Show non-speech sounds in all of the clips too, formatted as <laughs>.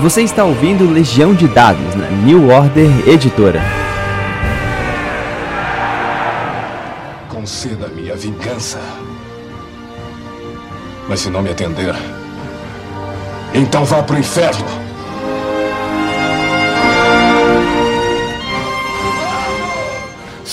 Você está ouvindo Legião de Dados na New Order Editora. Conceda-me a vingança. Mas se não me atender, então vá pro inferno.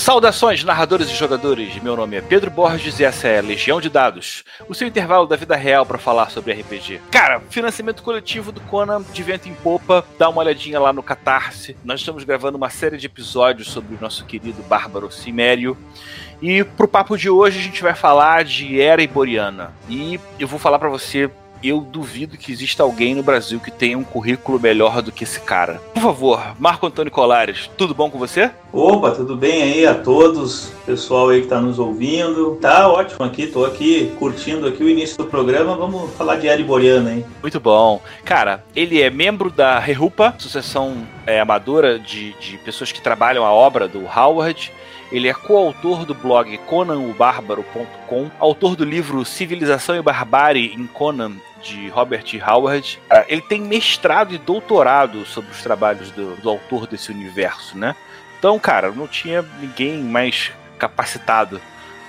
Saudações, narradores e jogadores! Meu nome é Pedro Borges e essa é Legião de Dados, o seu intervalo da vida real para falar sobre RPG. Cara, financiamento coletivo do Conan de vento em popa, dá uma olhadinha lá no Catarse. Nós estamos gravando uma série de episódios sobre o nosso querido Bárbaro Cimério. E pro papo de hoje a gente vai falar de Era Iboriana. E eu vou falar para você eu duvido que exista alguém no Brasil que tenha um currículo melhor do que esse cara. Por favor, Marco Antônio Colares, tudo bom com você? Opa, tudo bem aí a todos, pessoal aí que tá nos ouvindo. Tá ótimo aqui, tô aqui curtindo aqui o início do programa. Vamos falar de Eri Boreana, hein? Muito bom. Cara, ele é membro da Rerupa, Associação é, Amadora de, de pessoas que trabalham a obra do Howard. Ele é coautor do blog conanobárbaro.com, autor do livro Civilização e Barbárie em Conan, de Robert Howard. Ele tem mestrado e doutorado sobre os trabalhos do, do autor desse universo, né? Então, cara, não tinha ninguém mais capacitado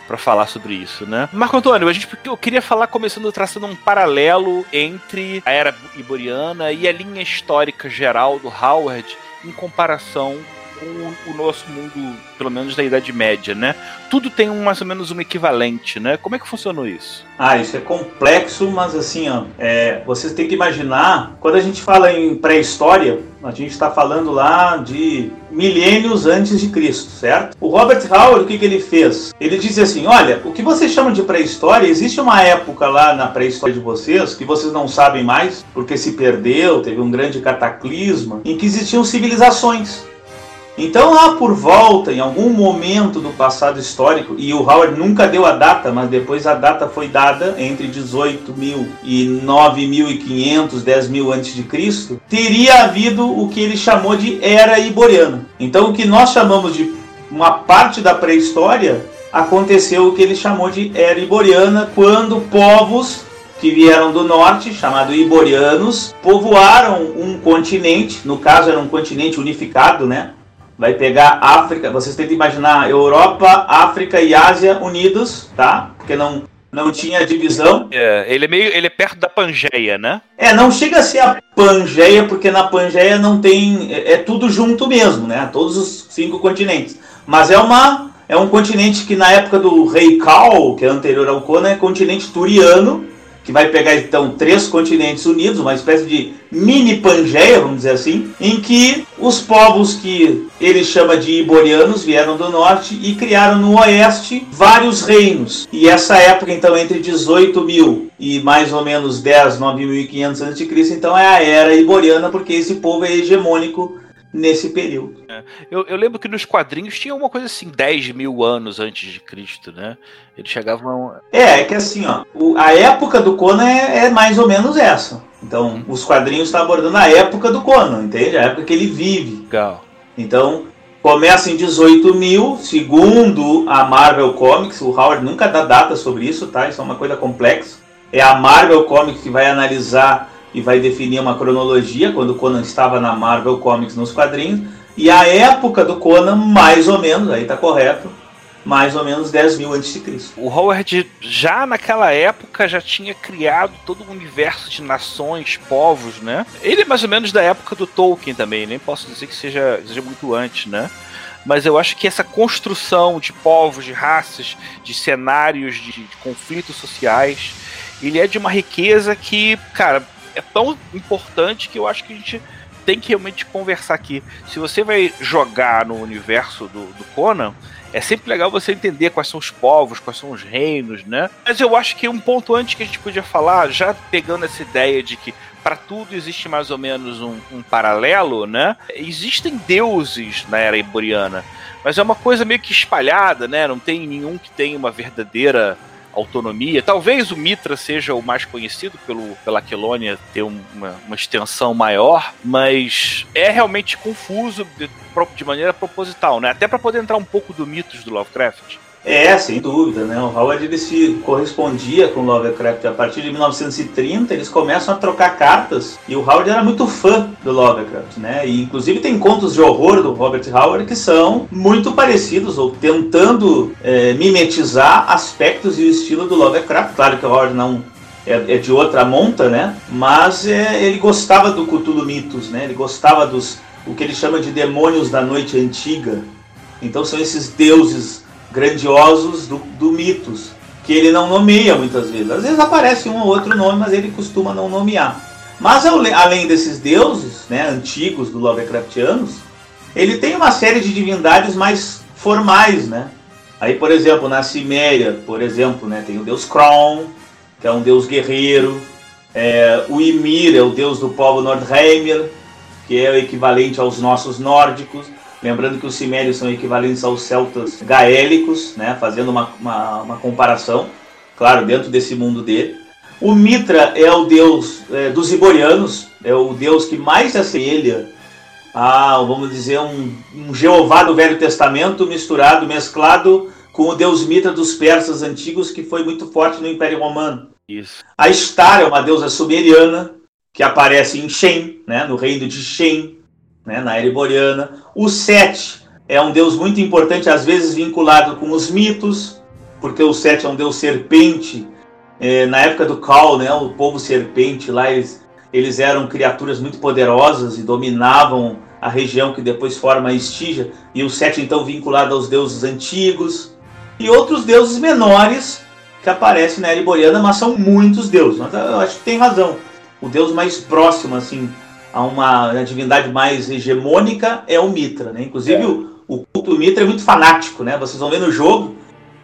para falar sobre isso, né? Marco Antônio, a gente eu queria falar começando traçando um paralelo entre a era iboriana e a linha histórica geral do Howard em comparação com o nosso mundo, pelo menos da Idade Média, né? Tudo tem um, mais ou menos um equivalente, né? Como é que funcionou isso? Ah, isso é complexo, mas assim, ó, é, vocês têm que imaginar, quando a gente fala em pré-história, a gente está falando lá de milênios antes de Cristo, certo? O Robert Howard, o que, que ele fez? Ele diz assim: olha, o que vocês chamam de pré-história, existe uma época lá na pré-história de vocês que vocês não sabem mais, porque se perdeu, teve um grande cataclisma, em que existiam civilizações. Então, lá por volta, em algum momento do passado histórico, e o Howard nunca deu a data, mas depois a data foi dada entre 18 mil e 9.500, 10 mil antes de Cristo, teria havido o que ele chamou de Era Iboriana. Então, o que nós chamamos de uma parte da pré-história aconteceu o que ele chamou de Era Iboriana, quando povos que vieram do norte, chamado Iborianos, povoaram um continente, no caso era um continente unificado, né? Vai pegar África, vocês tentam imaginar Europa, África e Ásia unidos, tá? Porque não não tinha divisão. É, ele é meio, ele é perto da Pangeia, né? É, não chega a ser a Pangeia, porque na Pangeia não tem, é, é tudo junto mesmo, né? Todos os cinco continentes. Mas é uma é um continente que na época do rei Cal, que é anterior ao Conan, é continente turiano, que vai pegar então três continentes unidos, uma espécie de mini Pangeia, vamos dizer assim, em que os povos que ele chama de iborianos vieram do norte e criaram no oeste vários reinos. E essa época, então, entre 18 mil e mais ou menos 10, 9.500 a.C., então é a era iboriana, porque esse povo é hegemônico nesse período. É. Eu, eu, lembro que nos quadrinhos tinha uma coisa assim, 10 mil anos antes de Cristo, né? Eles chegavam. É, é que assim, ó, o, a época do Conan é, é, mais ou menos essa. Então, os quadrinhos estão abordando a época do Conan, entende? A época que ele vive. Legal. Então, começa em 18 mil, segundo a Marvel Comics. O Howard nunca dá data sobre isso, tá? Isso é uma coisa complexa. É a Marvel Comics que vai analisar e vai definir uma cronologia quando o Conan estava na Marvel Comics nos quadrinhos e a época do Conan mais ou menos, aí tá correto, mais ou menos 10 mil antes de Cristo. O Howard já naquela época já tinha criado todo um universo de nações, povos, né? Ele é mais ou menos da época do Tolkien também, nem posso dizer que seja, seja muito antes, né? Mas eu acho que essa construção de povos, de raças, de cenários, de, de conflitos sociais, ele é de uma riqueza que, cara, é tão importante que eu acho que a gente tem que realmente conversar aqui. Se você vai jogar no universo do, do Conan, é sempre legal você entender quais são os povos, quais são os reinos, né? Mas eu acho que um ponto antes que a gente podia falar, já pegando essa ideia de que para tudo existe mais ou menos um, um, paralelo, né? Existem deuses na era iboriana, mas é uma coisa meio que espalhada, né? Não tem nenhum que tenha uma verdadeira autonomia. Talvez o Mitra seja o mais conhecido pelo, pela Aquilônia ter uma, uma extensão maior, mas é realmente confuso de, de maneira proposital, né? Até para poder entrar um pouco do mitos do Lovecraft. É, sem dúvida, né? O Howard ele se correspondia com Lovecraft. A partir de 1930 eles começam a trocar cartas e o Howard era muito fã do Lovecraft, né? E inclusive tem contos de horror do Robert Howard que são muito parecidos ou tentando é, mimetizar aspectos e o estilo do Lovecraft. Claro que o Howard não é, é de outra monta, né? Mas é, ele gostava do Cthulhu Mitos, né? Ele gostava dos o que ele chama de demônios da noite antiga. Então são esses deuses grandiosos do, do mitos, que ele não nomeia muitas vezes. Às vezes aparece um ou outro nome, mas ele costuma não nomear. Mas além desses deuses né, antigos do Lovecraftianos, ele tem uma série de divindades mais formais, né? Aí, por exemplo, na Ciméria, por exemplo, né, tem o deus Kron, que é um deus guerreiro. É, o Ymir é o deus do povo Nordheimer, que é o equivalente aos nossos nórdicos. Lembrando que os cimérios são equivalentes aos celtas gaélicos, né, fazendo uma, uma, uma comparação, claro, dentro desse mundo dele. O Mitra é o deus é, dos iborianos, é o deus que mais se assemelha a, vamos dizer, um, um Jeová do Velho Testamento misturado, mesclado com o deus Mitra dos persas antigos, que foi muito forte no Império Romano. Isso. A Star é uma deusa sumeriana, que aparece em Shem, né, no reino de Shem, né, na era iboriana. O Set é um deus muito importante, às vezes vinculado com os mitos, porque o Set é um deus serpente. É, na época do Cal, né, o povo serpente lá, eles, eles eram criaturas muito poderosas e dominavam a região que depois forma a Estígia, e o Set então vinculado aos deuses antigos, e outros deuses menores que aparecem na era iboriana, mas são muitos deuses. Mas eu acho que tem razão. O deus mais próximo, assim, a uma né, divindade mais hegemônica é o Mitra, né? Inclusive é. o, o culto Mitra é muito fanático, né? Vocês vão ver no jogo,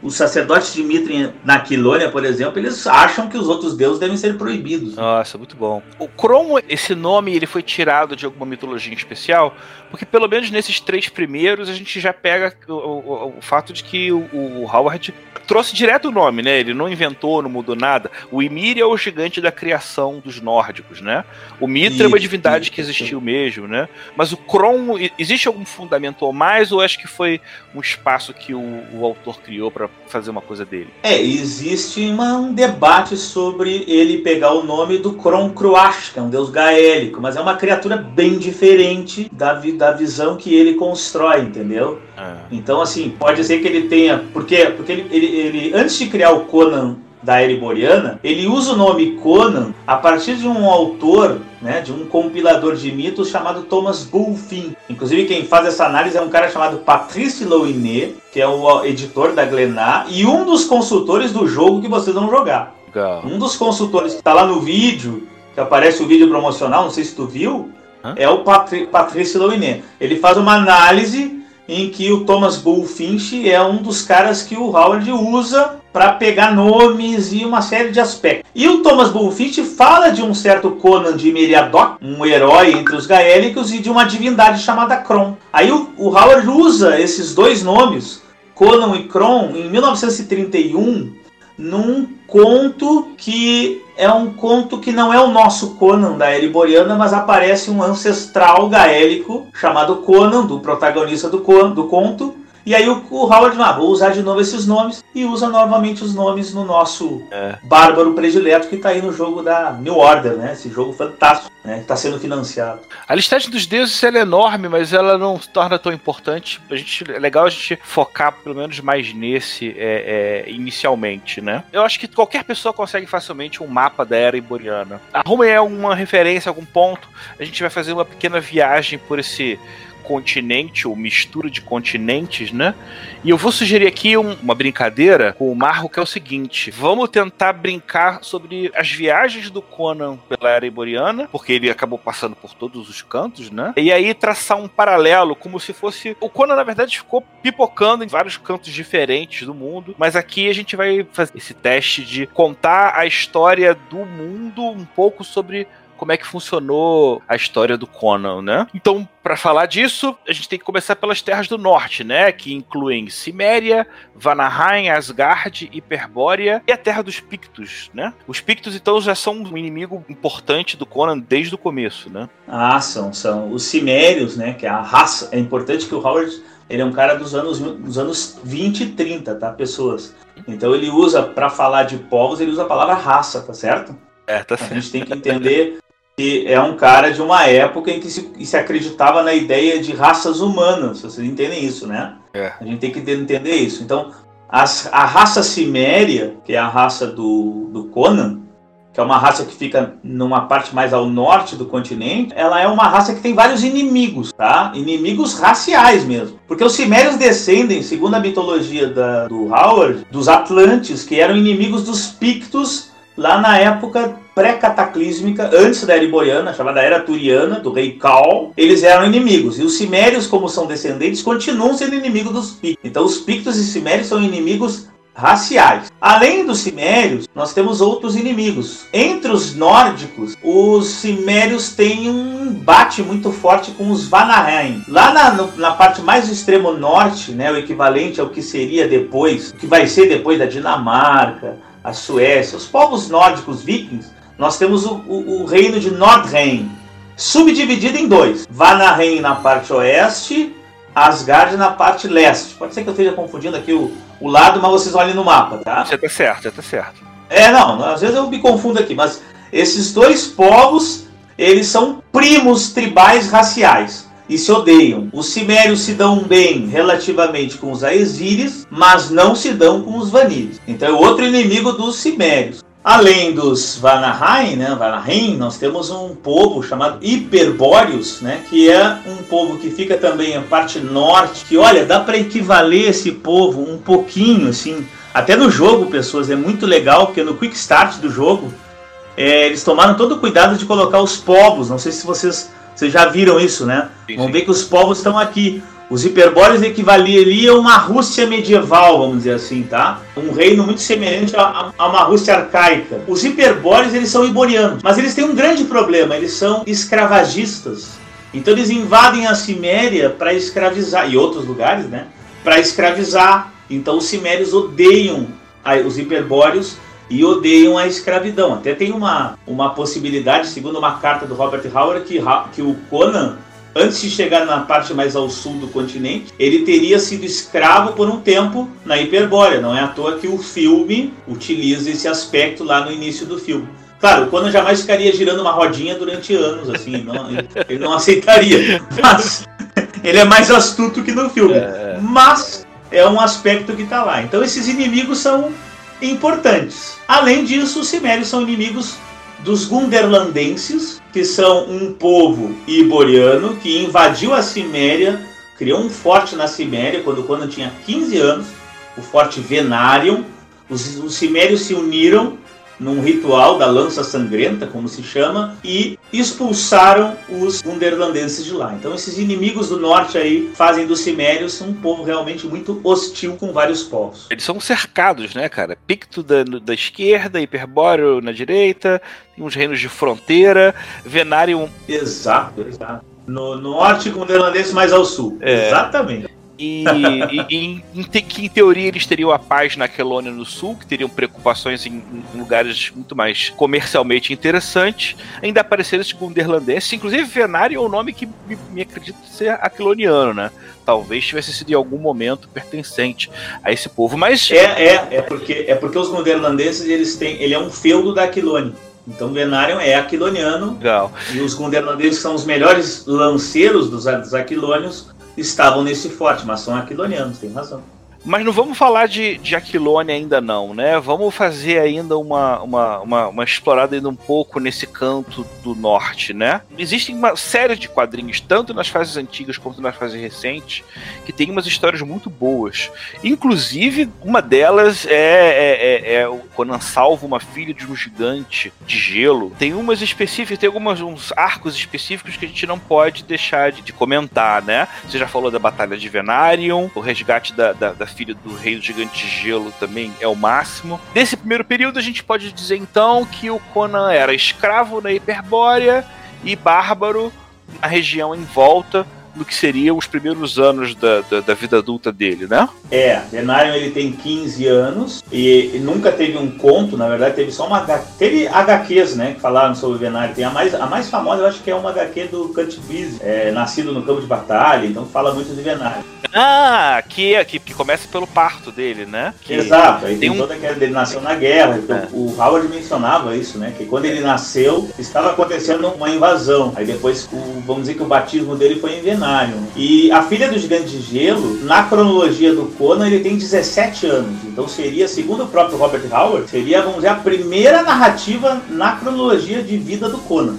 os sacerdotes de Mitra na Quilônia, por exemplo, eles acham que os outros deuses devem ser proibidos. Nossa, muito bom. O Cromo, esse nome, ele foi tirado de alguma mitologia especial, porque pelo menos nesses três primeiros a gente já pega o, o, o fato de que o, o Howard trouxe direto o nome, né? Ele não inventou, não mudou nada. O Ymir é o gigante da criação dos nórdicos, né? O Mitra é uma divindade isso, que existiu isso. mesmo, né? Mas o Kron, existe algum fundamento ou mais, ou acho que foi um espaço que o, autor criou para fazer uma coisa dele? É, existe uma, um debate sobre ele pegar o nome do Kron Kruash, que é um deus gaélico, mas é uma criatura bem diferente da, da visão que ele constrói, entendeu? É. Então, assim, pode ser que ele tenha. Porque, porque ele, ele, ele, antes de criar o Conan da Ereboriana, ele usa o nome Conan a partir de um autor, né, de um compilador de mitos chamado Thomas Bulfin. Inclusive quem faz essa análise é um cara chamado Patrice Louinet, que é o editor da Glenar e um dos consultores do jogo que vocês vão jogar. Legal. Um dos consultores que está lá no vídeo, que aparece o vídeo promocional, não sei se tu viu, É o Patri Patrice Louinet. Ele faz uma análise em que o Thomas Bullfinch é um dos caras que o Howard usa para pegar nomes e uma série de aspectos. E o Thomas Bullfinch fala de um certo Conan de Meriadoc, um herói entre os gaélicos, e de uma divindade chamada Kron. Aí o, o Howard usa esses dois nomes, Conan e Kron, em 1931 num conto que é um conto que não é o nosso Conan da Ereboriana, mas aparece um ancestral gaélico chamado Conan, do protagonista do, do conto, e aí o, o Howard, ah, vou usar de novo esses nomes e usa novamente os nomes no nosso é. bárbaro predileto que está aí no jogo da New Order, né? Esse jogo fantástico, né? Está sendo financiado. A listagem dos deuses é enorme, mas ela não se torna tão importante. A gente, é legal a gente focar pelo menos mais nesse é, é, inicialmente, né? Eu acho que qualquer pessoa consegue facilmente um mapa da era iboriana. Arrume é uma referência, algum ponto. A gente vai fazer uma pequena viagem por esse continente ou mistura de continentes, né? E eu vou sugerir aqui um, uma brincadeira com o Marco que é o seguinte: vamos tentar brincar sobre as viagens do Conan pela era iboriana, porque ele acabou passando por todos os cantos, né? E aí traçar um paralelo, como se fosse. O Conan, na verdade, ficou pipocando em vários cantos diferentes do mundo, mas aqui a gente vai fazer esse teste de contar a história do mundo um pouco sobre como é que funcionou a história do Conan, né? Então, para falar disso, a gente tem que começar pelas terras do norte, né? Que incluem Ciméria, Vanaheim, Asgard, Hiperbórea e a terra dos Pictos, né? Os Pictos, então, já são um inimigo importante do Conan desde o começo, né? Ah, são, são. Os Cimérios, né? Que é a raça. É importante que o Howard ele é um cara dos anos, dos anos 20 e 30, tá, pessoas? Então ele usa, para falar de povos, ele usa a palavra raça, tá certo? É, tá A certo. gente tem que entender que é um cara de uma época em que se, se acreditava na ideia de raças humanas. Vocês entendem isso, né? É. A gente tem que entender isso. Então, as- a raça Ciméria, que é a raça do, do Conan, que é uma raça que fica numa parte mais ao norte do continente, ela é uma raça que tem vários inimigos, tá? Inimigos raciais mesmo. Porque os Cimérios descendem, segundo a mitologia da- do Howard, dos Atlantes, que eram inimigos dos Pictos lá na época pré-cataclísmica, antes da Era Iboriana, chamada Era Turiana, do rei Cal, eles eram inimigos. E os Cimérios, como são descendentes, continuam sendo inimigos dos Pictos. Então os Pictos e Cimérios são inimigos raciais. Além dos Cimérios, nós temos outros inimigos. Entre os nórdicos, os Cimérios têm um embate muito forte com os Vanaheim. Lá na, na parte mais do extremo norte, né, o equivalente ao que seria depois, o que vai ser depois da Dinamarca, a Suécia, os povos nórdicos vikings, nós temos o, o- o reino de Nordheim, subdividido em dois. Vanaheim na parte oeste, Asgard na parte leste. Pode ser que eu esteja confundindo aqui o, o lado, mas vocês olhem no mapa, tá? Já tá certo, já tá certo. É, não, às vezes eu me confundo aqui, mas esses dois povos, eles são primos tribais raciais e se odeiam. Os cimérios se dão bem relativamente com os aesíris, mas não se dão com os vanires. Então é outro inimigo dos cimérios. Além dos Vanaheim, né, Vanaheim, nós temos um povo chamado Hiperbóreos, né, que é um povo que fica também na parte norte, que olha, dá para equivaler esse povo um pouquinho assim, até no jogo, pessoas, é muito legal, porque no quick start do jogo, é, eles tomaram todo o cuidado de colocar os povos, não sei se vocês, vocês já viram isso, né? Vão ver que os povos estão aqui. Os hiperbóreos equivaleriam a uma Rússia medieval, vamos dizer assim, tá? Um reino muito semelhante a, a uma Rússia arcaica. Os hiperbóreos, eles são iborianos, mas eles têm um grande problema, eles são escravagistas. Então eles invadem a Ciméria para escravizar, e outros lugares, né? Para escravizar. Então os cimérios odeiam a- os hiperbóreos e odeiam a escravidão. Até tem uma, uma possibilidade, segundo uma carta do Robert Howard, que, que o Conan, antes de chegar na parte mais ao sul do continente, ele teria sido escravo por um tempo na Hiperbórea. Não é à toa que o filme utiliza esse aspecto lá no início do filme. Claro, o Conan jamais ficaria girando uma rodinha durante anos, assim, não- <laughs> ele, não aceitaria. Mas ele é mais astuto que no filme. Mas é um aspecto que está lá. Então esses inimigos são importantes. Além disso, os cimérios são inimigos dos Gunderlandenses, que são um povo iboriano que invadiu a Ciméria, criou um forte na Ciméria quando Conan tinha 15 anos, o forte Venarium. Os, os cimérios se uniram num ritual da lança sangrenta, como se chama, e expulsaram os Gunderlandenses de lá. Então esses inimigos do norte aí fazem dos cimérios um povo realmente muito hostil com vários povos. Eles são cercados, né, cara? Picto da, da esquerda, Hiperbóreo na direita, tem uns reinos de fronteira, Venarium Exato, exato. No norte, Gunderlandense mais ao sul. É. Exatamente. E, e- em, que em teoria eles teriam a paz na Quelônia no sul, que teriam preocupações em, em lugares muito mais comercialmente interessantes. Ainda apareceram esses gunderlandenses, inclusive Venari é um nome que me, me acredito ser aquiloniano, né? Talvez tivesse sido em algum momento pertencente a esse povo. Mas É, é, é porque é porque os Gunderlandenses eles têm, ele é um feudo da Aquilônia. Então Venarium é aquiloniano legal. e os Gunderlandenses que são os melhores lanceiros dos, dos aquilônios estavam nesse forte, mas são aquilonianos, tem razão. Mas não vamos falar de, de Aquilônia ainda não, né? Vamos fazer ainda uma, uma, uma, uma explorada ainda um pouco nesse canto do norte, né? Existem uma série de quadrinhos, tanto nas fases antigas quanto nas fases recentes, que tem umas histórias muito boas. Inclusive, uma delas é, é, é, é o Conan salva uma filha de um gigante de gelo. Tem umas específicas, tem alguns uns arcos específicos que a gente não pode deixar de, de comentar, né? Você já falou da Batalha de Venarium, o resgate da, da, da filha do rei do gigante de gelo também é o máximo. Desse primeiro período, a gente pode dizer então que o Conan era escravo na Hiperbórea e bárbaro na região em volta no que seriam os primeiros anos da, da, da vida adulta dele, né? É, Denarion ele tem 15 anos e, e, nunca teve um conto, na verdade teve só uma teve HQs, né, que falaram sobre o Venari. Tem a mais a mais famosa, eu acho que é uma HQ do Kurt Busiek, é, nascido no campo de batalha, então fala muito de Venari. Ah, que, é, que, que começa pelo parto dele, né? Que Exato, aí tem, um... toda aquela ele nasceu na guerra, então é. o Howard mencionava isso, né, que quando ele nasceu estava acontecendo uma invasão. Aí depois o, vamos dizer que o batismo dele foi em E a filha do gigante de gelo, na cronologia do Conan, ele tem 17 anos. Então seria, segundo o próprio Robert Howard, seria, vamos dizer, a primeira narrativa na cronologia de vida do Conan.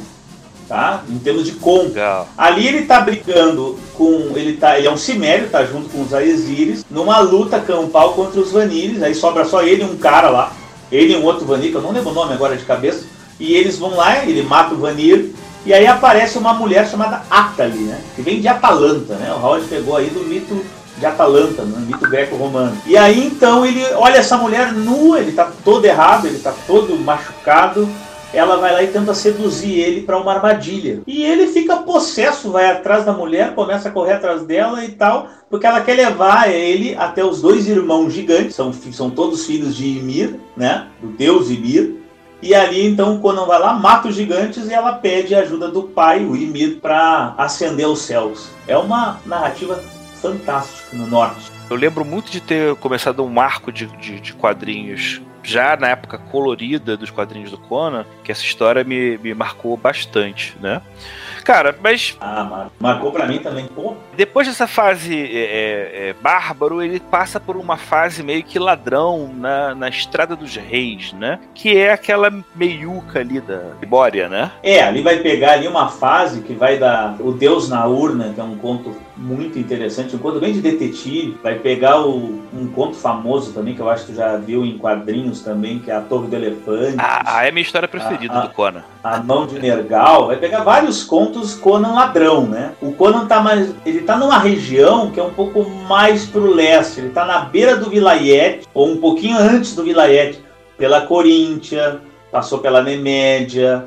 Tá? Em termos de conga. Ali ele tá brigando com. Ele, tá, ele é um Cimério, tá junto com os Aesiris, numa luta campal contra os Vanires. Aí sobra só ele e um cara lá. Ele e um outro Vanir, que eu não lembro o nome agora de cabeça. E eles vão lá, ele mata o Vanir. E aí aparece uma mulher chamada Atali, né? Que vem de Atalanta, né? O Howard pegou aí do mito de Atalanta, no mito greco-romano. E aí então ele olha essa mulher nua, ele tá todo errado, ele tá todo machucado. Ela vai lá e tenta seduzir ele para uma armadilha. E ele fica possesso, vai atrás da mulher, começa a correr atrás dela e tal, porque ela quer levar ele até os dois irmãos gigantes, são, são todos filhos de Ymir, né? Do deus Ymir. E ali então Conan vai lá, mata os gigantes e ela pede a ajuda do pai, o Ymir, para ascender aos céus. É uma narrativa fantástico no norte. Eu lembro muito de ter começado um arco de, de, de, quadrinhos já na época colorida dos quadrinhos do Conan, que essa história me, me marcou bastante, né? Cara, mas. Ah, marcou pra mim também, pô. Depois dessa fase é, é, é, bárbaro, ele passa por uma fase meio que ladrão na, na Estrada dos Reis, né? Que é aquela meiuca ali da Libória, né? É, ali vai pegar ali uma fase que vai dar o Deus na Urna, que é um conto muito interessante, um conto bem de detetive. Vai pegar o, um conto famoso também, que eu acho que tu já viu em quadrinhos também, que é a Torre do Elefante. Ah, é a minha história preferida a, do Conan. A Mão de Nergal. Vai pegar vários contos Conan ladrão, né? O Conan tá mais. Ele tá numa região que é um pouco mais pro leste. Ele tá na beira do Vilayet, ou um pouquinho antes do Vilayet, pela Coríntia, passou pela Nemédia.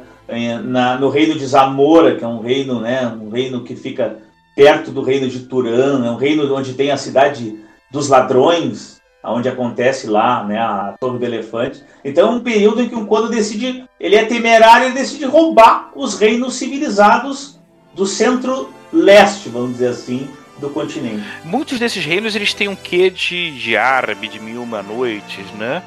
Na, no reino de Zamora, que é um reino, né, um reino que fica perto do reino de Turan, é um reino onde tem a cidade dos ladrões, onde acontece lá né, a Torre do Elefante. Então é um período em que o Kodo decide, ele é temerário, ele decide roubar os reinos civilizados do centro-leste, vamos dizer assim, do continente. Muitos desses reinos eles têm um quê de, de árabe, de mil uma noites, né?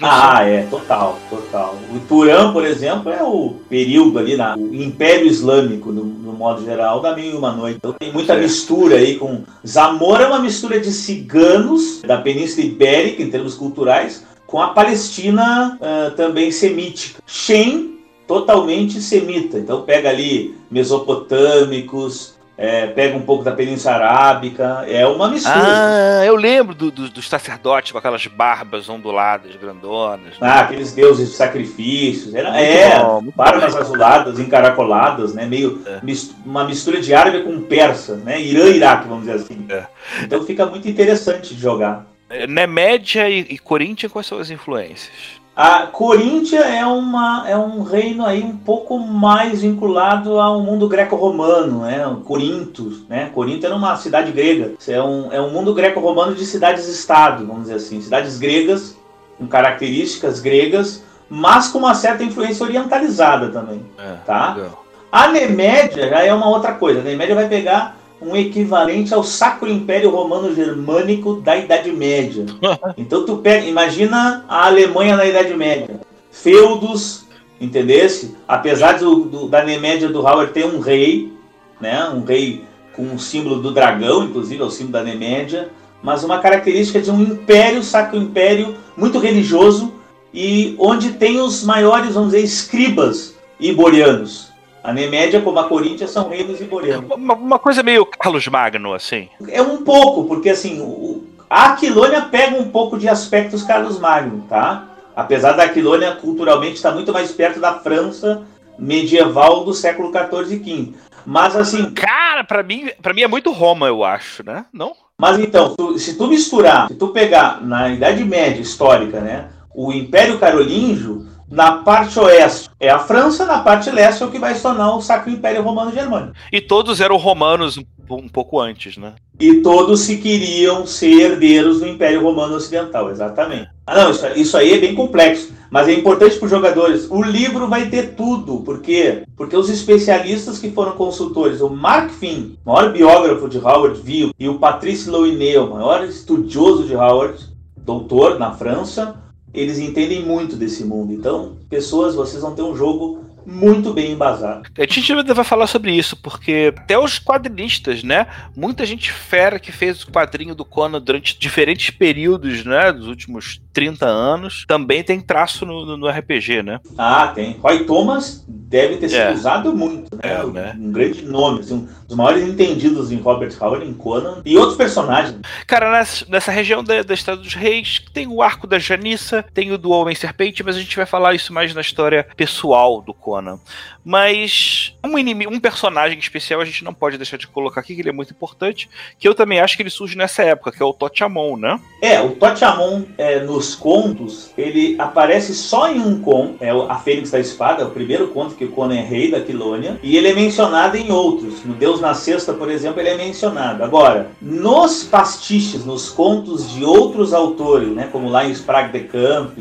Ah, sei. é, total, total. O Turã, por exemplo, é o período ali, na, o Império Islâmico, no, no modo geral, da Mil e Uma Noite. Então tem muita mistura aí com. Zamora é uma mistura de ciganos da Península Ibérica, em termos culturais, com a Palestina uh, também semítica. Shem, totalmente semita. Então pega ali mesopotâmicos, é, pega um pouco da Península Arábica, é uma mistura. Ah, eu lembro do, do, dos sacerdotes com aquelas barbas onduladas, grandonas. Né? Ah, aqueles deuses de sacrifícios. Era, é, bom, barbas bom. azuladas, encaracoladas, né? Meio é. mist uma mistura de árabe com persa, né? Irã e Iraque, vamos dizer assim. É. Então fica muito interessante de jogar. É, Nemédia e, e Corinthians, quais são as influências? A Coríntia é, uma, é um reino aí um pouco mais vinculado ao mundo greco-romano, né? Corinto, né? Corinto era uma cidade grega. É um, é um mundo greco-romano de cidades-estado, vamos dizer assim. Cidades gregas, com características gregas, mas com uma certa influência orientalizada também, é, tá? Legal. A Nemédia já é uma outra coisa. A Nemédia vai pegar um equivalente ao Sacro Império Romano Germânico da Idade Média. <laughs> Então tu pega, imagina a Alemanha na Idade Média, feudos, entendesse? Apesar do, do, da Nemédia do Howard ter um rei, né? Um rei com o símbolo do dragão, inclusive é o símbolo da Nemédia, mas uma característica de um império, Sacro Império, muito religioso e onde tem os maiores, vamos dizer, escribas iborianos. A Nemédia, como a Corinthians, são reinos iborianos. Uma, uma coisa meio Carlos Magno, assim. É um pouco, porque assim, o, a Aquilônia pega um pouco de aspectos Carlos Magno, tá? Apesar da Aquilônia culturalmente estar muito mais perto da França medieval do século XIV e XV. Mas assim. Cara, para mim, para mim é muito Roma, eu acho, né? Não? Mas então, tu, se tu misturar, se tu pegar na Idade Média histórica, né, o Império Carolíngio, na parte oeste é a França, na parte leste é o que vai se tornar o Sacro Império Romano Germânico. E todos eram romanos um pouco antes, né? E todos se queriam ser herdeiros do Império Romano Ocidental, exatamente. Ah, não, isso, isso aí é bem complexo, mas é importante para os jogadores. O livro vai ter tudo, por quê? Porque os especialistas que foram consultores, o Mark Finn, maior biógrafo de Howard Ville, e o Patrice Loinet, o maior estudioso de Howard, doutor na França, eles entendem muito desse mundo. Então, pessoas, vocês vão ter um jogo muito bem embasado. A gente vai falar sobre isso, porque até os quadrinistas, né? Muita gente fera que fez o quadrinho do Conan durante diferentes períodos, né? Dos últimos 30 anos, também tem traço no, no RPG, né? Ah, tem. Roy Thomas deve ter sido é. usado muito, né? É, né? Um grande nome, assim, um dos maiores entendidos em Robert Howard, em Conan e outros personagens. Cara, nessa, nessa região da, da Estrada dos Reis, tem o arco da Janissa, tem o do Homem Serpente, mas a gente vai falar isso mais na história pessoal do Conan. Conan. Mas um inimigo, um personagem especial a gente não pode deixar de colocar aqui, que ele é muito importante, que eu também acho que ele surge nessa época, que é o Totiamon, né? É, o Totiamon é, nos contos, ele aparece só em um conto, é a Fênix da Espada, é o primeiro conto que o Conan é rei da Quilônia, e ele é mencionado em outros. No Deus na Sexta, por exemplo, ele é mencionado. Agora, nos pastiches, nos contos de outros autores, né, como lá em Sprague de Camp,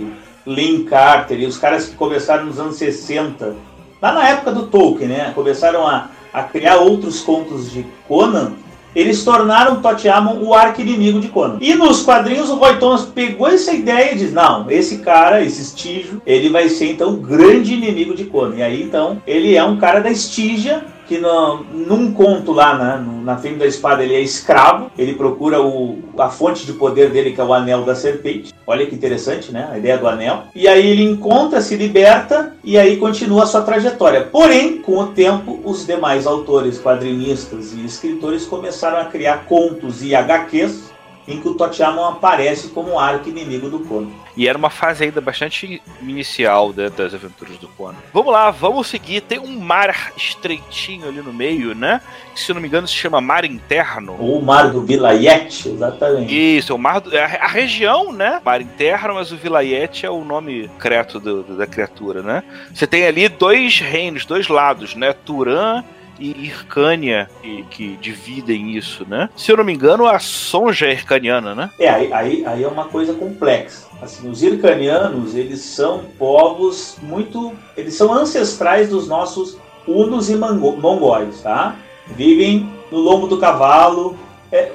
Lynn Carter e os caras que começaram nos anos 60, lá na época do Tolkien, né, começaram a, a criar outros contos de Conan, eles tornaram Totiamon o arqui-inimigo de Conan. E nos quadrinhos o Roy Thomas pegou essa ideia e diz: não, esse cara, esse Estígio, ele vai ser então o grande inimigo de Conan. E aí então ele é um cara da Estígia que no, num conto lá, né, na Fim da Espada, ele é escravo, ele procura o, a fonte de poder dele, que é o Anel da Serpente. Olha que interessante, né? A ideia do anel. E aí ele encontra, se liberta e aí continua a sua trajetória. Porém, com o tempo, os demais autores, quadrinistas e escritores começaram a criar contos e HQs em que o Totiamon aparece como um arco inimigo do Conan. E era uma fase ainda bastante inicial né, das aventuras do Conan. Vamos lá, vamos seguir. Tem um mar estreitinho ali no meio, né? Que se não me engano se chama Mar Interno. O Mar do Vilayet, exatamente. Isso, o mar do, a, a, região, né? Mar Interno, mas o Vilayet é o nome creto do, do, da criatura, né? Você tem ali dois reinos, dois lados, né? Turan e Ircânia que, que, dividem isso, né? Se eu não me engano, a Sonja é ircaniana, né? É, aí, aí, aí é uma coisa complexa. Assim, os ircanianos, eles são povos muito... Eles são ancestrais dos nossos hunos e mongóis, tá? Vivem no lombo do cavalo, é,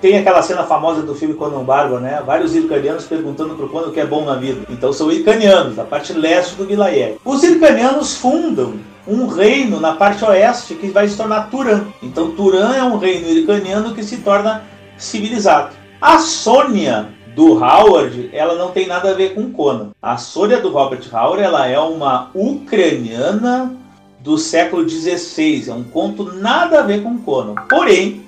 tem aquela cena famosa do filme Conan Bárbaro, né? Vários ircanianos perguntando Conan o que é bom na vida. Então são ircanianos, da parte leste do Vilayet. Os ircanianos fundam um reino na parte oeste que vai se tornar Turan. Então Turan é um reino iraniano que se torna civilizado. A Sônia do Howard, ela não tem nada a ver com Conan. A Sônia do Robert Howard, ela é uma ucraniana do século XVI. É um conto nada a ver com Conan. Porém,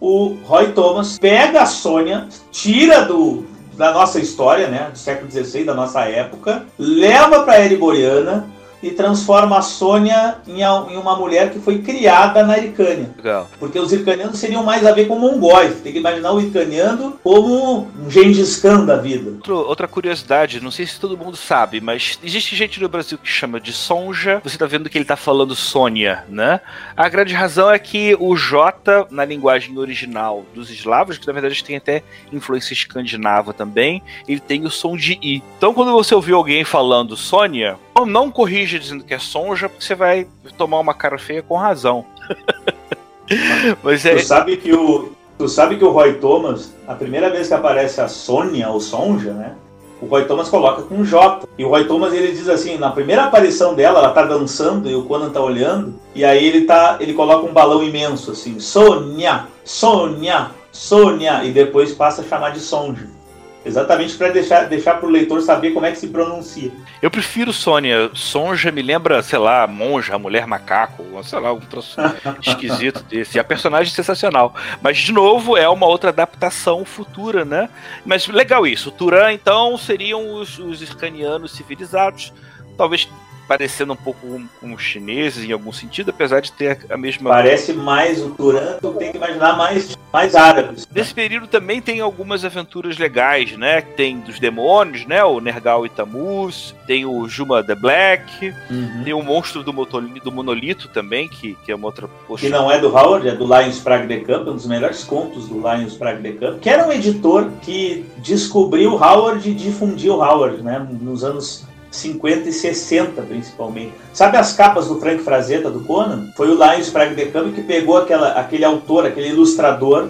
o Roy Thomas pega a Sônia, tira do, da nossa história, né, do século XVI, da nossa época, leva para a Eriboriana, e transforma a Sônia em, uma mulher que foi criada na Ircânia. Legal. Porque os ircanianos seriam mais a ver com mongóis. Tem que imaginar o ircaniano como um Gengis Khan da vida. Outra curiosidade, não sei se todo mundo sabe, mas existe gente no Brasil que chama de Sonja. Você tá vendo que ele tá falando Sônia, né? A grande razão é que o J, na linguagem original dos eslavos, que na verdade tem até influência escandinava também, ele tem o som de I. Então quando você ouvir alguém falando Sônia, não corrija dizendo que é sonja, porque você vai tomar uma cara feia com razão. <laughs> Mas é... Tu sabe que o tu sabe que o Roy Thomas, a primeira vez que aparece a Sônia ou Sonja, né? O Roy Thomas coloca com J. E o Roy Thomas ele diz assim, na primeira aparição dela, ela tá dançando e o Conan tá olhando, e aí ele tá, ele coloca um balão imenso assim, Sônia, Sônia, Sônia, e depois passa a chamar de Sonja. Exatamente para deixar, deixar para o leitor saber como é que se pronuncia. Eu prefiro Sônia. Sonja me lembra, sei lá, monja, mulher macaco, sei lá, um troço <laughs> esquisito desse. E a personagem é sensacional. Mas, de novo, é uma outra adaptação futura, né? Mas legal isso. Turan, então, seriam os, os civilizados. Talvez parecendo um pouco com, com os chineses em algum sentido, apesar de ter a mesma. Parece mais o Turanto, tem que imaginar mais, mais árabes. Nesse período também tem algumas aventuras legais, né? Tem dos demônios, né? O Nergal e Tammuz, tem o Juma the Black, uhum. tem o monstro do, do monolito também, que, que é uma outra. Poxa. Que não é do Howard, é do Lions Prague the Camp, um dos melhores contos do Lions Prague the Camp, que era um editor que descobriu Howard e difundiu Howard, né? Nos anos 50 e 60, principalmente. Sabe as capas do Frank Frazetta, do Conan? Foi o Lions Sprague de Campo que pegou aquela, aquele autor, aquele ilustrador,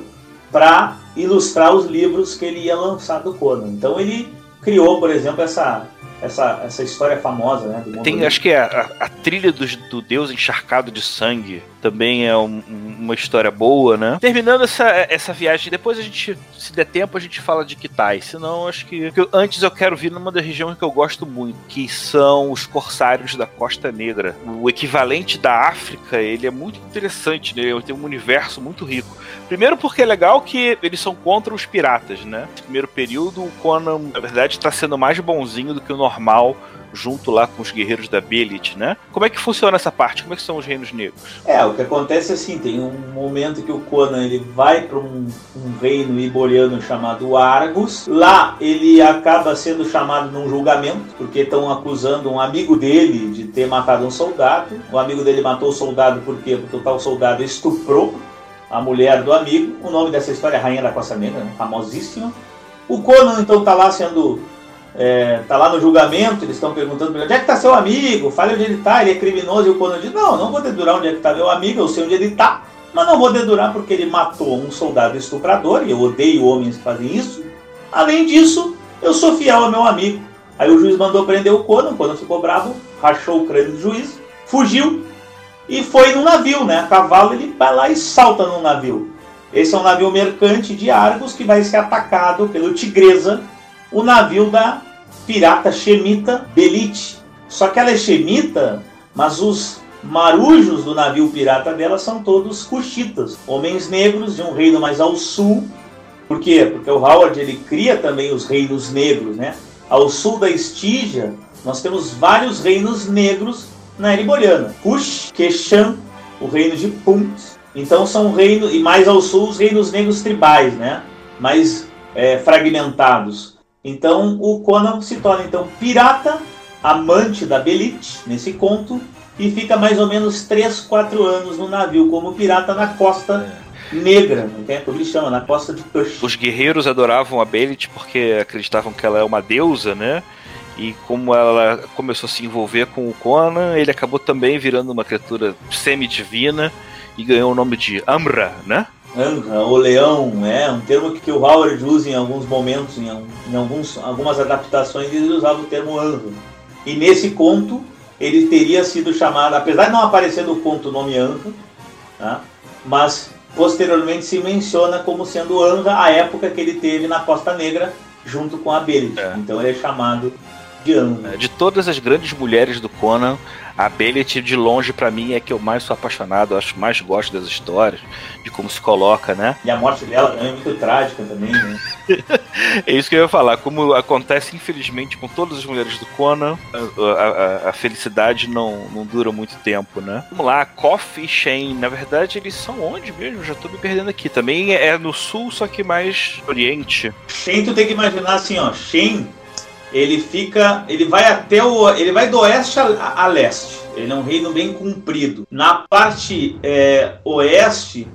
para ilustrar os livros que ele ia lançar do Conan. Então ele criou, por exemplo, essa essa, essa história famosa, né? Tem, acho que é a, a trilha do, do Deus encharcado de sangue também é um, uma história boa, né? Terminando essa, essa viagem, depois a gente, se der tempo, a gente fala de Kitai. Senão, acho que, que antes eu quero vir numa das regiões que eu gosto muito, que são os corsários da Costa Negra. O equivalente da África, ele é muito interessante, né? Ele tem um universo muito rico. Primeiro porque é legal que eles são contra os piratas, né? No primeiro período, o Conan, na verdade, está sendo mais bonzinho do que o normal junto lá com os guerreiros da Belit, né? Como é que funciona essa parte? Como é que são os reinos negros? É, o que acontece é assim, tem um momento que o Conan ele vai para um, um, reino iboriano chamado Argos. Lá ele acaba sendo chamado num julgamento, porque estão acusando um amigo dele de ter matado um soldado. O amigo dele matou o soldado por quê? Porque o tal soldado estuprou a mulher do amigo. O nome dessa história é Rainha da Costa Negra, né? famosíssima. O Conan então está lá sendo é, tá lá no julgamento, eles estão perguntando onde é que está seu amigo? Fale onde ele está, ele é criminoso. E o Conan diz, não, não vou dedurar onde é que está meu amigo, eu sei onde ele está, mas não vou dedurar porque ele matou um soldado estuprador, e eu odeio homens que fazem isso. Além disso, eu sou fiel ao meu amigo. Aí o juiz mandou prender o Conan, o Conan ficou bravo, rachou o crânio do juiz, fugiu e foi no navio, né? A cavalo ele vai lá e salta no navio. Esse é um navio mercante de Argos que vai ser atacado pelo Tigresa, o navio da pirata Shemita Belite. Só que ela é Shemita, mas os marujos do navio pirata dela são todos cuxitas, homens negros de um reino mais ao sul. Por quê? Porque o Howard ele cria também os reinos negros, né? Ao sul da Estígia, nós temos vários reinos negros na Eriboriana. Kush, Keshan, o reino de Punt. Então são reinos, e mais ao sul os reinos negros tribais, né? Mais é, fragmentados. Então o Conan se torna então pirata, amante da Belit nesse conto e fica mais ou menos 3, 4 anos no navio como pirata na costa é. negra, né? como ele chama, na costa de Kush. Os guerreiros adoravam a Belit porque acreditavam que ela é uma deusa, né? E como ela começou a se envolver com o Conan, ele acabou também virando uma criatura semi-divina e ganhou o nome de Amra, né? Angra, o leão, é um termo que, o Howard usa em alguns momentos, em, em alguns, algumas adaptações, ele usava o termo Angra. E nesse conto, ele teria sido chamado, apesar de não aparecer no conto o nome Angra, tá? mas posteriormente se menciona como sendo Angra a época que ele teve na Costa Negra junto com a Belit. É. Então ele é chamado É, de todas as grandes mulheres do Conan, a Bellet, de longe, para mim, é que eu mais sou apaixonado, acho mais gosto das histórias, de como se coloca, né? E a morte dela também é muito trágica também, né? <laughs> é isso que eu ia falar. Como acontece, infelizmente, com todas as mulheres do Conan, a, a, a felicidade não, não dura muito tempo, né? Vamos lá, Coffee e Shane, na verdade, eles são onde mesmo? Já tô me perdendo aqui. Também é no sul, só que mais oriente. Shane, tu tem que imaginar assim, ó. Shane ele fica, ele vai até o, ele vai do oeste a, a leste. Ele é um reino bem comprido. Na parte é, oeste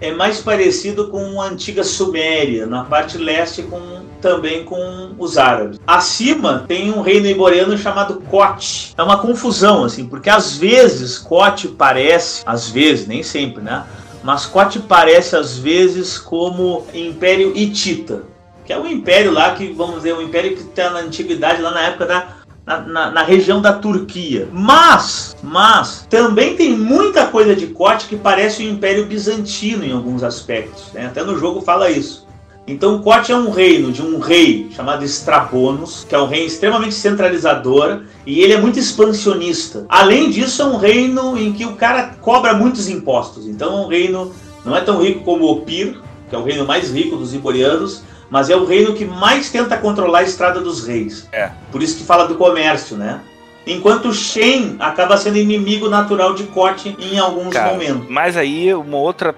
é mais parecido com a antiga Suméria, na parte leste com também com os árabes. Acima tem um reino iboriano chamado Kote. É uma confusão assim, porque às vezes Kote parece, às vezes, nem sempre, né? Mas Kote parece às vezes como Império Hitita que é o império lá, que vamos dizer, o império que está na antiguidade, lá na época da. Na, na, na, região da Turquia. Mas, mas, também tem muita coisa de Cote que parece o Império Bizantino em alguns aspectos. Né? Até no jogo fala isso. Então, Cote é um reino de um rei chamado Estrabonos, que é um reino extremamente centralizador e ele é muito expansionista. Além disso, é um reino em que o cara cobra muitos impostos. Então, é um reino não é tão rico como o Pir, que é o reino mais rico dos iborianos, mas é o reino que mais tenta controlar a estrada dos reis. É. Por isso que fala do comércio, né? enquanto Shen acaba sendo inimigo natural de Kote em alguns Cara, momentos. Mas aí, uma outra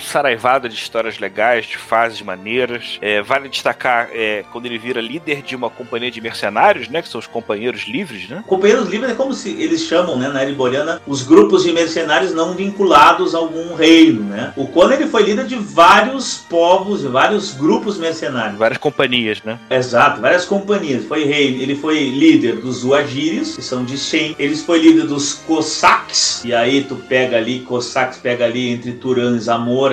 saraivada de histórias legais, de fases maneiras. É, vale destacar é, quando ele vira líder de uma companhia de mercenários, né? Que são os companheiros livres, né? Companheiros livres é como se eles chamam, né, na Ereboriana, os grupos de mercenários não vinculados a algum reino, né? O Conan ele foi líder de vários povos, de vários grupos mercenários. Várias companhias, né? Exato, várias companhias. Foi rei, ele foi líder dos Uagiris, que são de Shen. Ele foi líder dos Cossacks. E aí tu pega ali, Cossacks pega ali entre Turan e Zamora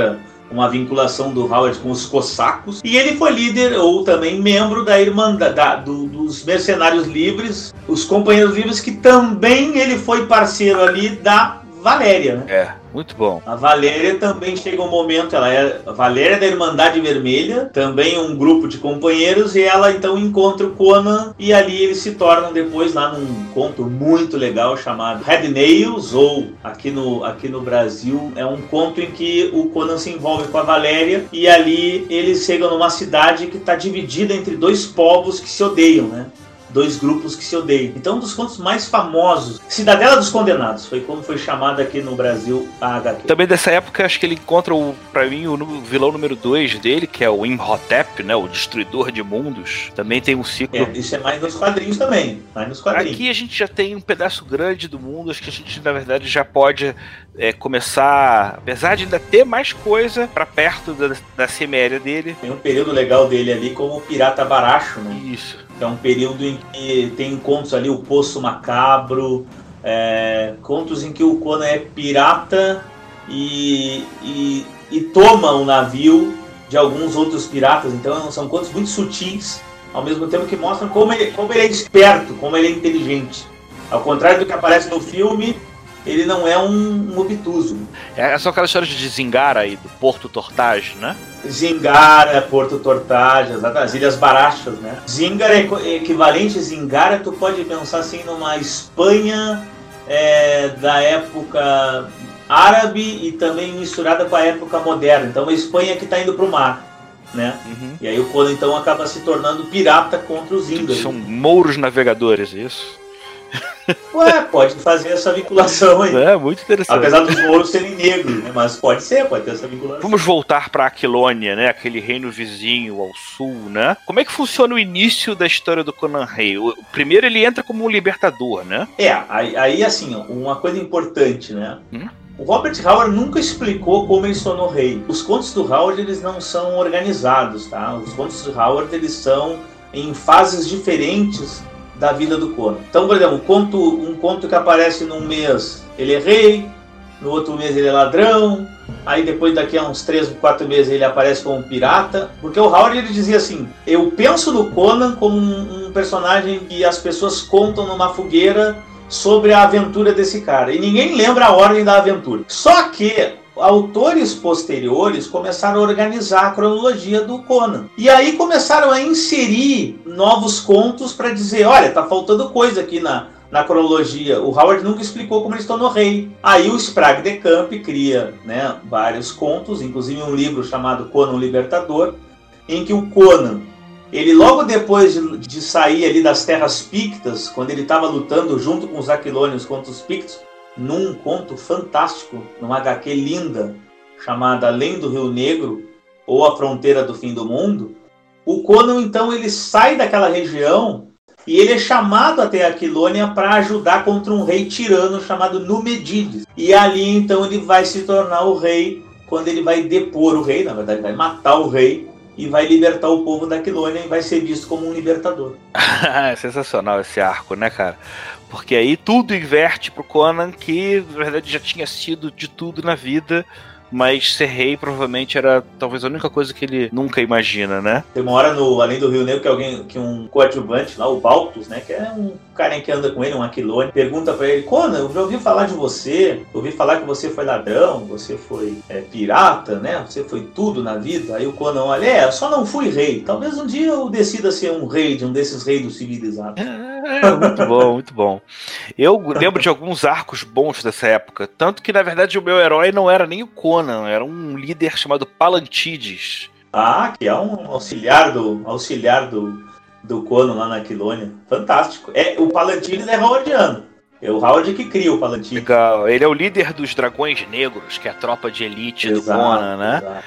uma vinculação do Howard com os cossacos. E ele foi líder ou também membro da Irmandade do, dos Mercenários Livres, os Companheiros Livres, que também ele foi parceiro ali da Valéria, né? É, muito bom. A Valéria também chega um momento, ela é a Valéria da Irmandade Vermelha, também um grupo de companheiros, e ela então encontra o Conan, e ali eles se tornam depois lá num conto muito legal chamado Red Nails, ou aqui no, aqui no Brasil, é um conto em que o Conan se envolve com a Valéria, e ali eles chegam numa cidade que está dividida entre dois povos que se odeiam, né? Dois grupos que se odeiam. Então, um dos contos mais famosos, Cidadela dos Condenados, foi como foi chamada aqui no Brasil a HQ. Também dessa época, acho que ele encontra, o, pra mim, o vilão número 2 dele, que é o Imhotep, né, o Destruidor de Mundos. Também tem um ciclo... É, isso é mais nos quadrinhos também, mais nos quadrinhos. Aqui a gente já tem um pedaço grande do mundo, acho que a gente, na verdade, já pode é, começar, apesar de ainda ter mais coisa para perto da, da seméria dele. Tem um período legal dele ali como o Pirata Baracho, né? Isso. É um período em que tem contos ali, o Poço Macabro, é, contos em que o Conan é pirata e, e, e toma o um navio de alguns outros piratas. Então são contos muito sutis, ao mesmo tempo que mostram como ele, como ele é esperto, como ele é inteligente. Ao contrário do que aparece no filme, ele não é um, um obtuso. É só aquelas histórias de Zingara aí, do Porto Tortage, né? Zingara, Porto Tortage, as Ilhas Barachas, né? Zingara é equivalente a Zingara, tu pode pensar assim numa Espanha é, da época árabe e também misturada com a época moderna. Então, uma Espanha que está indo para o mar. Né? Uhum. E aí o Conan então acaba se tornando pirata contra os índios. São mouros navegadores, isso? Ué, pode fazer essa vinculação aí. É, muito interessante. Apesar dos mouros serem negros, né? mas pode ser, pode ter essa vinculação. Vamos voltar para Aquilônia, né? Aquele reino vizinho ao sul, né? Como é que funciona o início da história do Conan Rei? O, primeiro ele entra como um libertador, né? É, aí, aí assim, uma coisa importante, né? Hum? O Robert Howard nunca explicou como ele se tornou rei. Os contos do Howard eles não são organizados, tá? Os contos do Howard eles são em fases diferentes da vida do Conan. Então, por exemplo, um conto, um conto que aparece num mês, ele é rei, no outro mês ele é ladrão, aí depois daqui a uns 3, 4 meses ele aparece como um pirata, porque o Howard ele dizia assim, eu penso no Conan como um, um personagem que as pessoas contam numa fogueira sobre a aventura desse cara, e ninguém lembra a ordem da aventura. Só que autores posteriores começaram a organizar a cronologia do Conan. E aí começaram a inserir novos contos para dizer, olha, tá faltando coisa aqui na, na cronologia. O Howard nunca explicou como ele se tornou rei. Aí o Sprague de Camp cria né, vários contos, inclusive um livro chamado Conan Libertador, em que o Conan, ele logo depois de, de sair ali das terras pictas, quando ele estava lutando junto com os Aquilônios contra os pictos, num conto fantástico, numa HQ linda, chamada Além do Rio Negro, ou A Fronteira do Fim do Mundo, o Conan então ele sai daquela região e ele é chamado até Aquilônia para ajudar contra um rei tirano chamado Numedides. E ali então ele vai se tornar o rei quando ele vai depor o rei, na verdade vai matar o rei e vai libertar o povo da Aquilônia e vai ser visto como um libertador. <laughs> é sensacional esse arco, né, cara? Porque aí tudo inverte pro Conan, que na verdade já tinha sido de tudo na vida, mas ser rei provavelmente era talvez a única coisa que ele nunca imagina, né? Tem uma hora no Além do Rio Negro que alguém, que um coadjuvante lá, o Baltus, né, que é um cara que anda com ele, um Aquilone, pergunta para ele, Conan, eu já ouvi falar de você, ouvi falar que você foi ladrão, você foi é, pirata, né, você foi tudo na vida. Aí o Conan olha, é, só não fui rei, talvez um dia eu decida ser um rei de um desses reis do civilizado. É, <laughs> muito bom, muito bom. Eu lembro de alguns arcos bons dessa época, tanto que na verdade o meu herói não era nem o Conan, Conan, era um líder chamado Palantides. Ah, que é um auxiliar do auxiliar do, do Conan lá na Quilônia. Fantástico. É, o Palantides é howardiano. É o Howard que cria o Palantides. Legal. Ele é o líder dos Dragões Negros, que é a tropa de elite exato, do Conan, né? Exato.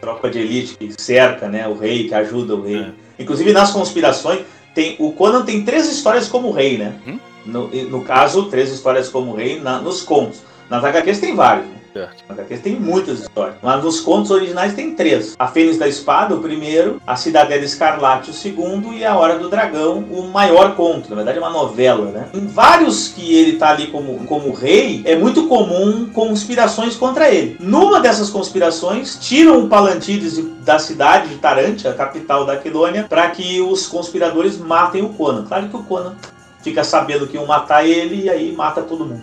Tropa de elite que cerca né, o rei, que ajuda o rei. É. Inclusive nas conspirações, tem, o Conan tem três histórias como rei, né? Hum? No, no caso, três histórias como rei na, nos contos. Nas HQs tem vários. Né? Certo. Tem muitas histórias. Mas nos contos originais tem três. A Fênix da Espada, o primeiro, A Cidadela Escarlate, o segundo, e A Hora do Dragão, o maior conto. Na verdade é uma novela, né? Em vários que ele tá ali como, como rei, é muito comum conspirações contra ele. Numa dessas conspirações, tiram o Palantides da cidade de Tarante, a capital da Aquilônia, para que os conspiradores matem o Conan. Claro que o Conan fica sabendo que iam matar ele e aí mata todo mundo.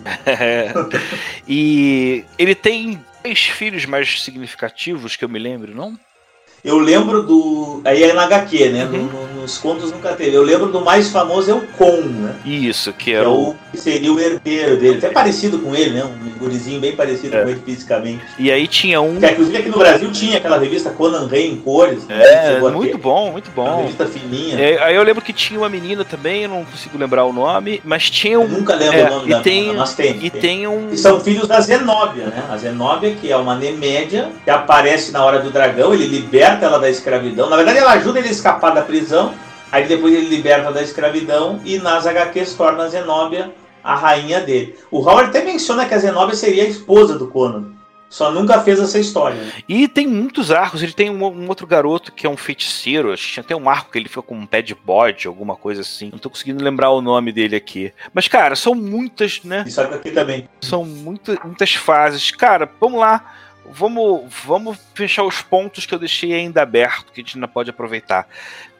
<laughs> e ele tem três filhos mais significativos que eu me lembro, não? Eu lembro do. Aí é na HQ, né? Uhum. No, nos contos nunca teve. Eu lembro do mais famoso é o Con, né? Isso, que é, é o. Que seria o herdeiro dele. Até parecido com ele, né? Um gurizinho bem parecido é. com ele fisicamente. E aí tinha um. Que, inclusive aqui no Brasil tinha aquela revista Conan Rei em cores. Né? É, muito bom, muito bom. Uma revista fininha. É, aí eu lembro que tinha uma menina também, eu não consigo lembrar o nome, mas tinha um. Eu nunca lembro é, o nome e da tem, mas tem. E tem, tem um. E são filhos da Zenóbia, né? A Zenóbia, que é uma Nemédia, que aparece na hora do dragão, ele liberta ela da escravidão escravidão. Na verdade, ela ajuda ele a escapar da prisão. Aí depois ele liberta da escravidão e nas HQs torna a Zenóbia a rainha dele. O Howard até menciona que a Zenóbia seria a esposa do Conan. Só nunca fez essa história. Né? E tem muitos arcos. Ele tem um, um, outro garoto que é um feiticeiro. Acho que tinha até um arco que ele fica com um pé de bode, alguma coisa assim. Não tô conseguindo lembrar o nome dele aqui. Mas, cara, são muitas, né? Isso aqui também. São muita, muitas fases. Cara, vamos lá vamos, vamos fechar os pontos que eu deixei ainda aberto, que a gente ainda pode aproveitar.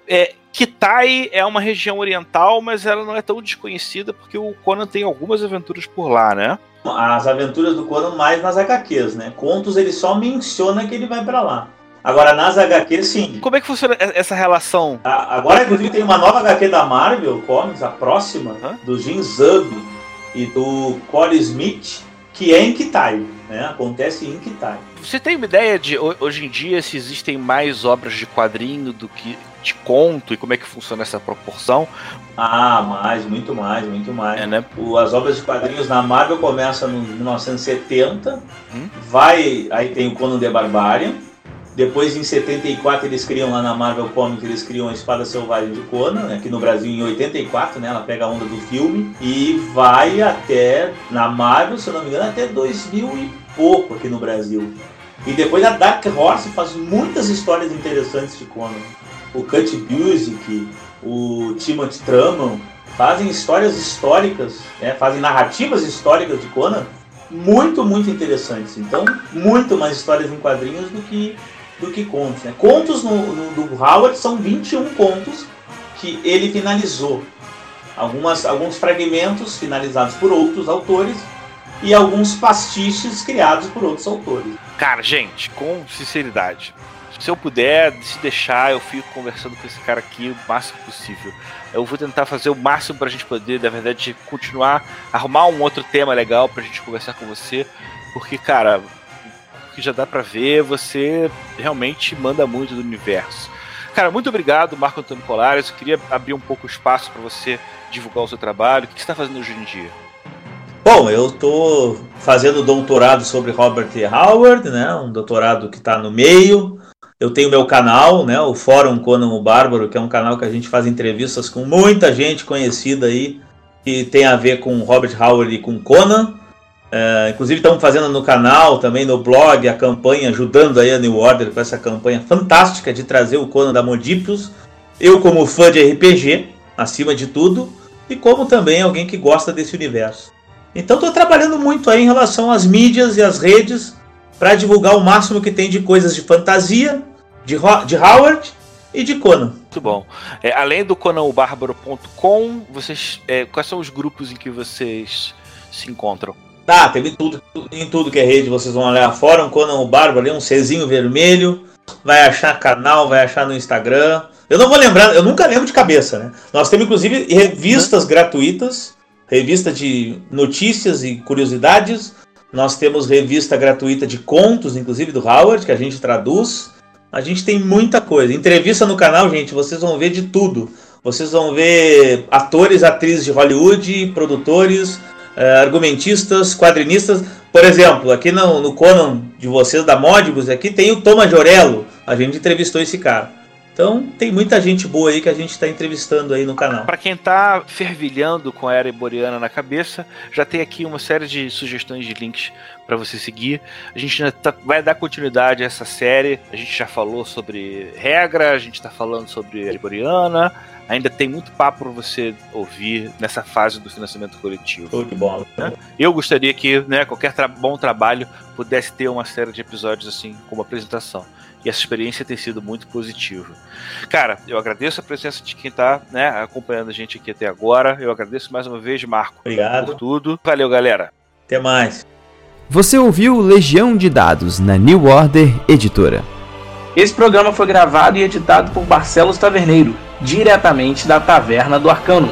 É, Kitai é uma região oriental, mas ela não é tão desconhecida porque o Conan tem algumas aventuras por lá, né? As aventuras do Conan mais nas HQs, né? Contos ele só menciona que ele vai para lá. Agora nas HQs sim. Como é que funciona essa relação? Agora inclusive tem uma nova HQ da Marvel Comics, a próxima, Hã? do Jim Zub e do Corey Smith, que é em Kitai, né? Acontece em Kitai. Você tem uma ideia de hoje em dia se existem mais obras de quadrinho do que de conto e como é que funciona essa proporção? Ah, mais, muito mais, muito mais. É, né? o, as obras de quadrinhos na Marvel começam em 1970, hum? vai, aí tem o Conan the Barbarian, depois, em 74, eles criam lá na Marvel Comics, eles criam a Espada Selvagem de Conan, né? aqui no Brasil em 84, né? Ela pega a onda do filme e vai até, na Marvel, se eu não me engano, até 2000 e pouco aqui no Brasil. E depois a Dark Horse faz muitas histórias interessantes de Conan. O Cut Busiek, o Timothy Truman, fazem histórias históricas, né? fazem narrativas históricas de Conan muito, muito interessantes. Então, muito mais histórias em quadrinhos do que do que contos. Né? Contos no, no, do Howard são 21 contos que ele finalizou. Algumas, alguns fragmentos finalizados por outros autores e alguns pastiches criados por outros autores. Cara, gente, com sinceridade, se eu puder, se deixar, eu fico conversando com esse cara aqui o máximo possível. Eu vou tentar fazer o máximo pra gente poder, na verdade, continuar, arrumar um outro tema legal pra gente conversar com você. Porque, cara, que já dá para ver, você realmente manda muito do universo. Cara, muito obrigado, Marco Antônio Colares. Eu queria abrir um pouco o espaço para você divulgar o seu trabalho. O que você está fazendo hoje em dia? Bom, eu estou fazendo doutorado sobre Robert E. Howard, né? Um doutorado que está no meio. Eu tenho meu canal, né? O Fórum Conan o Bárbaro, que é um canal que a gente faz entrevistas com muita gente conhecida aí que tem a ver com Robert Howard e com Conan. É, inclusive estamos fazendo no canal, também no blog, a campanha, ajudando aí a New Order com essa campanha fantástica de trazer o Conan da Modipius. Eu como fã de RPG, acima de tudo, e como também alguém que gosta desse universo. Então estou trabalhando muito aí em relação às mídias e às redes para divulgar o máximo que tem de coisas de fantasia, de, de Howard e de Conan. Muito bom. É, além do conanobárbaro.com, vocês, é, quais são os grupos em que vocês se encontram? Tá, teve tudo, em tudo que é rede, vocês vão olhar fora, um Conan o Barbo ali, um Czinho vermelho, vai achar canal, vai achar no Instagram. Eu não vou lembrar, eu nunca lembro de cabeça, né? Nós temos inclusive revistas gratuitas, revista de notícias e curiosidades. Nós temos revista gratuita de contos, inclusive do Howard, que a gente traduz. A gente tem muita coisa. Entrevista no canal, gente, vocês vão ver de tudo. vocês vão ver atores, atrizes de Hollywood, produtores, uh, argumentistas, quadrinistas. Por exemplo, aqui no, no Conan de vocês da Modibus, aqui tem o Thomas Jorello. A gente entrevistou esse cara. Então tem muita gente boa aí que a gente está entrevistando aí no canal. Para quem está fervilhando com a era iboriana na cabeça, já tem aqui uma série de sugestões de links para você seguir. A gente tá, vai dar continuidade a essa série. A gente já falou sobre regra, a gente está falando sobre a iboriana. Ainda tem muito papo para você ouvir nessa fase do financiamento coletivo. De bola. Né? Eu gostaria que né, qualquer tra bom trabalho pudesse ter uma série de episódios assim, como apresentação. E essa experiência tem sido muito positiva. Cara, eu agradeço a presença de quem está né, acompanhando a gente aqui até agora. Eu agradeço mais uma vez, Marco. Obrigado. Por tudo. Valeu, galera. Até mais. Você ouviu Legião de Dados na New Order Editora. Esse programa foi gravado e editado por Barcelos Taverneiro, diretamente da Taverna do Arcano.